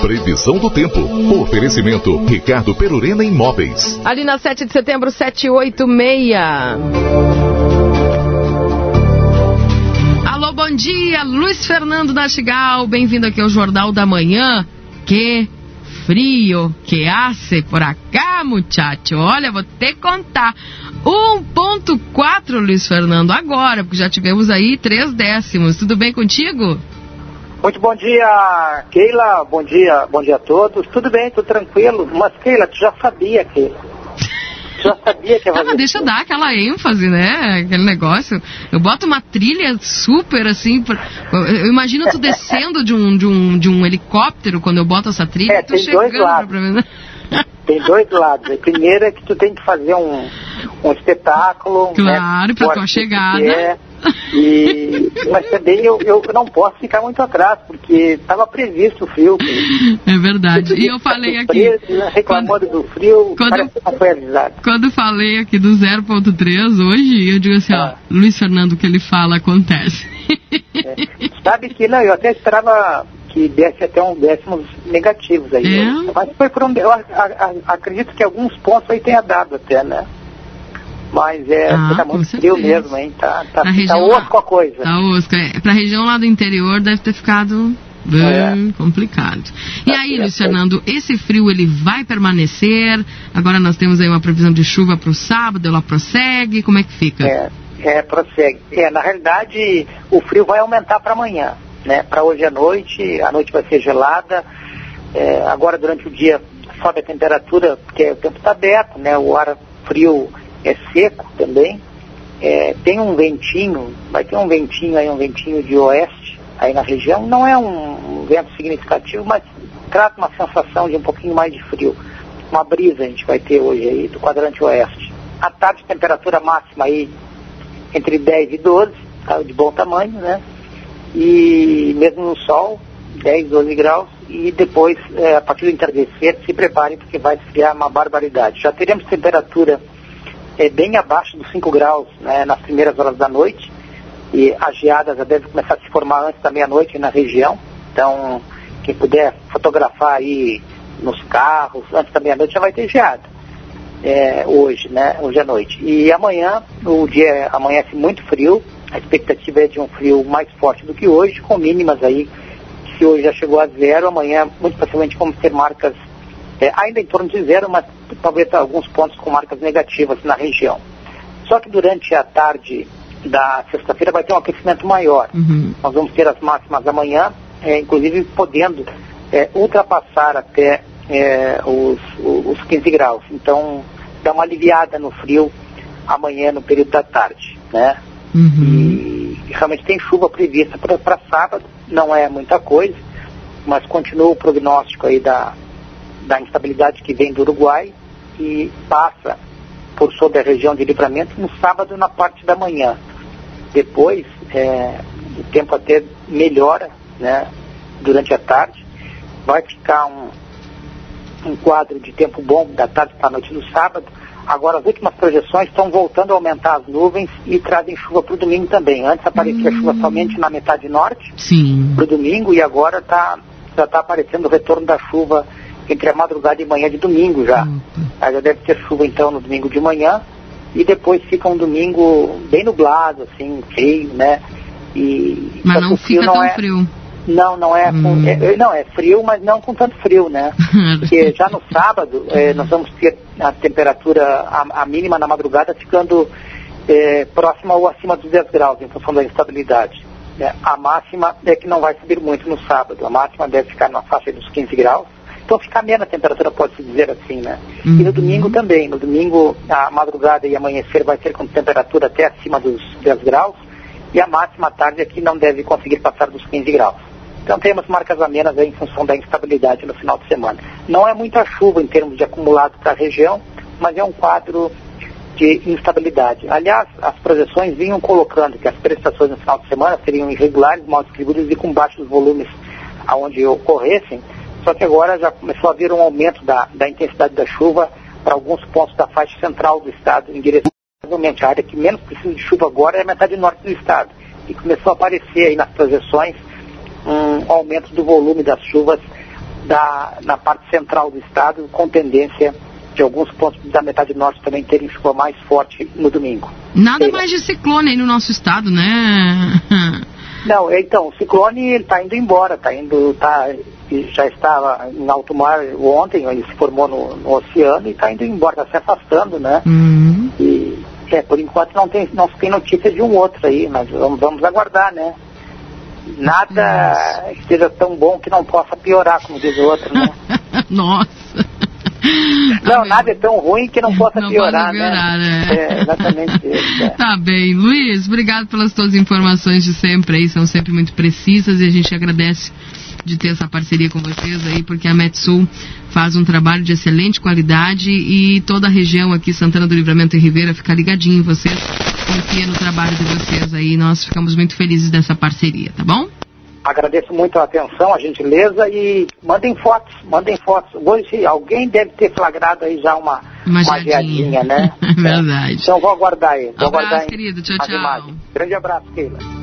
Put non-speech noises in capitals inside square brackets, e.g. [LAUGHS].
Previsão do tempo. Oferecimento Ricardo Perurena Imóveis. Ali na 7 de setembro, 786. Alô, bom dia, Luiz Fernando Nastigal. Bem-vindo aqui ao Jornal da Manhã. Que frio que hace por acá, muchacho. Olha, vou te contar. 1.4, Luiz Fernando, agora, porque já tivemos aí três décimos. Tudo bem contigo? Muito bom dia, Keila. Bom dia, bom dia a todos. Tudo bem, tudo tranquilo. Mas, Keila, tu já sabia que. Tu já sabia que [LAUGHS] ia Ah, fazer mas deixa eu dar aquela ênfase, né? Aquele negócio. Eu boto uma trilha super assim. pra- Eu imagino tu descendo de um, de um, de um helicóptero quando eu boto essa trilha. É, tu tem dois chegando lados. pra mim. Tem dois lados. O primeiro é que tu tem que fazer um, um espetáculo. Claro, né, pra tua chegada. É. E, mas também eu, eu não posso ficar muito atrás, porque estava previsto o frio. É verdade. E eu falei aqui. Né, Reclamando do frio, quando- não foi avisado. Quando eu falei aqui do 0.3 hoje, eu digo assim, Ah. ó, Luiz Fernando, o que ele fala acontece. Sabe que não, eu até esperava que desse até uns décimos negativos aí. É? Mas foi por um. Eu a- a- acredito que alguns pontos aí tenha dado até, né? Mas é, Ah, tá muito frio mesmo, hein? Tá, tá, tá região osco a coisa. Tá osco. É, pra região lá do interior deve ter ficado bem complicado. E Tá aí, certo. Luiz Fernando, esse frio ele vai permanecer? Agora nós temos aí uma previsão de chuva para o sábado, ela prossegue? Como é que fica? É, é, prossegue. É, na realidade, o frio vai aumentar para amanhã, né? Para hoje à noite, a noite vai ser gelada. É, agora, durante o dia, sobe a temperatura, porque o tempo está aberto, né? O ar frio é seco também. É, tem um ventinho, vai ter um ventinho aí, um ventinho de oeste aí na região. Não é um, um vento significativo, mas traz uma sensação de um pouquinho mais de frio. Uma brisa a gente vai ter hoje aí do quadrante oeste. À tarde, temperatura máxima aí entre 10 e 12, tá, de bom tamanho, né? E mesmo no sol, 10, 12 graus. E depois, eh, a partir do entardecer, se preparem porque vai esfriar uma barbaridade. Já teremos temperatura eh, bem abaixo dos 5 graus né, nas primeiras horas da noite. E a geada já deve começar a se formar antes da meia-noite na região. Então, quem puder fotografar aí nos carros, antes da meia-noite já vai ter geada é, hoje, né? Hoje à noite. E amanhã, o dia amanhece muito frio. A expectativa é de um frio mais forte do que hoje, com mínimas aí. Se hoje já chegou a zero, amanhã muito possivelmente vamos ter marcas é, ainda em torno de zero, mas talvez alguns pontos com marcas negativas na região. Só que durante a tarde da sexta-feira vai ter um aquecimento maior. Uhum. Nós vamos ter as máximas amanhã, é, inclusive podendo é, ultrapassar até é, os, os 15 graus. Então, dá uma aliviada no frio amanhã no período da tarde, né? Uhum. E realmente tem chuva prevista para sábado, não é muita coisa, mas continua o prognóstico aí da, da instabilidade que vem do Uruguai e passa por sobre a região de livramento no sábado na parte da manhã. Depois, é, o tempo até melhora né, durante a tarde. Vai ficar um, um quadro de tempo bom da tarde para a noite do sábado. Agora, as últimas projeções estão voltando a aumentar as nuvens e trazem chuva para o domingo também. Antes aparecia chuva somente na metade norte para o domingo e agora tá, já está aparecendo o retorno da chuva entre a madrugada e manhã de domingo já. Opa. Aí já deve ter chuva então no domingo de manhã e depois fica um domingo bem nublado, assim, feio, né? E Mas não frio fica tão é, frio. Não, não é, Hum. é- é- Não, é frio, mas não com tanto frio, né? [LAUGHS] Porque já no sábado eh, nós vamos ter a temperatura, a, a mínima na madrugada, ficando eh, próxima ou acima dos 10 graus, em função da instabilidade. né? A máxima é que não vai subir muito no sábado. A máxima deve ficar na faixa dos 15 graus. Então fica amena a temperatura, pode-se dizer assim, né? E no Uhum. domingo também. No domingo, a madrugada e amanhecer vai ser com temperatura até acima dos 10 graus. E a máxima à tarde aqui não deve conseguir passar dos 15 graus. Então temos marcas amenas aí em função da instabilidade no final de semana. Não é muita chuva em termos de acumulado para a região, mas é um quadro de instabilidade. Aliás, as projeções vinham colocando que as prestações no final de semana seriam irregulares, mal distribuídas e com baixos volumes aonde ocorressem, só que agora já começou a haver um aumento da, da intensidade da chuva para alguns pontos da faixa central do estado, em direção a área que menos precisa de chuva agora é a metade norte do estado. E começou a aparecer aí nas projeções um aumento do volume das chuvas da, na parte central do estado, com tendência de alguns pontos da metade norte também terem chuva mais forte no domingo. Nada mais de ciclone aí no nosso estado, né? [LAUGHS] Não, então, o ciclone está indo embora, tá indo, tá, já estava em alto mar ontem, ele se formou no, no oceano e está indo embora, está se afastando, né? Uhum. E é, por enquanto não tem, não tem notícia de um outro aí, mas vamos, vamos aguardar, né? Nada esteja tão bom que não possa piorar, como diz o outro, né? [LAUGHS] Nossa. Não, nada é tão ruim que não possa Não piorar, pode piorar, né? né? É, exatamente isso. é. [LAUGHS] Tá bem. Luiz, obrigado pelas tuas informações de sempre aí, são sempre muito precisas e a gente agradece de ter essa parceria com vocês aí, porque a Metsul faz um trabalho de excelente qualidade e toda a região aqui, Santana do Livramento e Ribeira, fica ligadinho em vocês, confia no trabalho de vocês aí, nós ficamos muito felizes dessa parceria, tá bom? Agradeço muito a atenção, a gentileza e mandem fotos, mandem fotos. Hoje alguém deve ter flagrado aí já uma, Uma uma geadinha. geadinha, né? [LAUGHS] Verdade. Então vou aguardar aí. Vou Abraço, aguardar querido. Tchau, tchau. imagens. Grande abraço, Keila.